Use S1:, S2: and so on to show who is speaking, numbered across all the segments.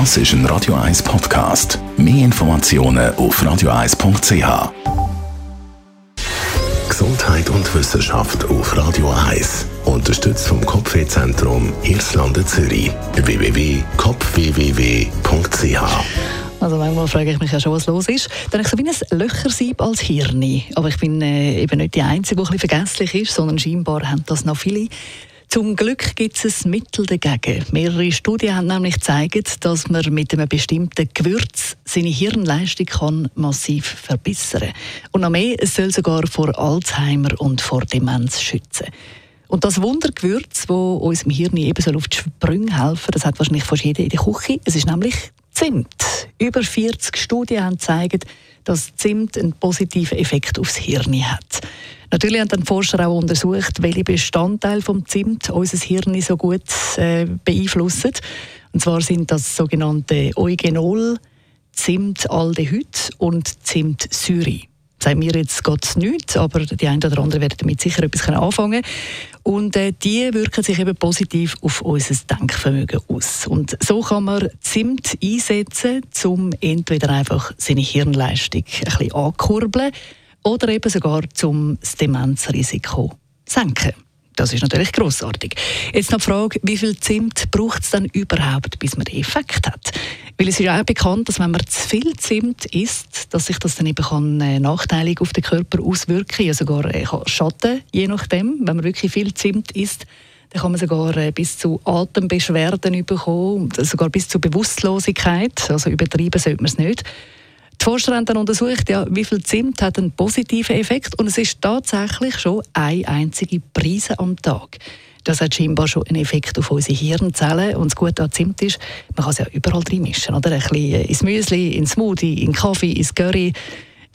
S1: Das ist ein Radio 1 Podcast. Mehr Informationen auf radio1.ch. Gesundheit und Wissenschaft auf Radio 1. Unterstützt vom Kopfwehzentrum Irlande Zürich. www.kopfwww.ch
S2: also manchmal frage ich mich ja schon, was los ist. Dann habe ich so wie ein Löchersieb als Hirn. Aber ich bin äh, eben nicht die Einzige, die ein bisschen vergesslich ist, sondern scheinbar haben das noch viele. Zum Glück gibt es Mittel dagegen. Mehrere Studien haben nämlich gezeigt, dass man mit einem bestimmten Gewürz seine Hirnleistung kann massiv verbessern. Und noch mehr, es soll sogar vor Alzheimer und vor Demenz schützen. Und das Wundergewürz, das unserem Hirn eben auf die Sprünge helfen das hat wahrscheinlich fast jeder in der Küche. Es ist nämlich Zimt. Über 40 Studien haben gezeigt, dass Zimt einen positiven Effekt aufs Hirn hat. Natürlich haben dann Forscher auch untersucht, welche Bestandteile vom Zimt unser Hirn so gut äh, beeinflussen. Und zwar sind das sogenannte Eugenol, Zimtaldehyd und Zimtsyre. Sagen mir jetzt Gott nichts, aber die einen oder anderen werden damit sicher etwas anfangen Und äh, die wirken sich eben positiv auf unser Denkvermögen aus. Und so kann man Zimt einsetzen, um entweder einfach seine Hirnleistung ein bisschen ankurbeln oder eben sogar zum Demenzrisiko senken. Das ist natürlich großartig. Jetzt noch die Frage, wie viel Zimt braucht es dann überhaupt, bis man den Effekt hat? Weil es ist ja auch bekannt, dass wenn man zu viel Zimt isst, dass sich das dann eben kann, äh, nachteilig auf den Körper auswirken, ja sogar äh, schaden, je nachdem. Wenn man wirklich viel Zimt isst, dann kann man sogar äh, bis zu Atembeschwerden bekommen, sogar bis zu Bewusstlosigkeit. Also übertrieben sollte man es nicht. Die Forscher haben dann untersucht, ja, wie viel Zimt hat einen positiven Effekt und es ist tatsächlich schon eine einzige Prise am Tag. Das hat scheinbar schon einen Effekt auf unsere Hirnzellen. Und das Gute an Zimt ist, man kann es ja überall drin mischen. Oder? Ein bisschen ins Müsli, ins Smoothie, in Kaffee, ins Curry,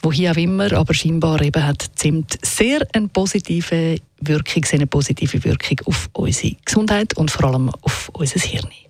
S2: wohin auch immer. Aber scheinbar eben hat Zimt sehr eine positive Wirkung, eine positive Wirkung auf unsere Gesundheit und vor allem auf unser Hirn.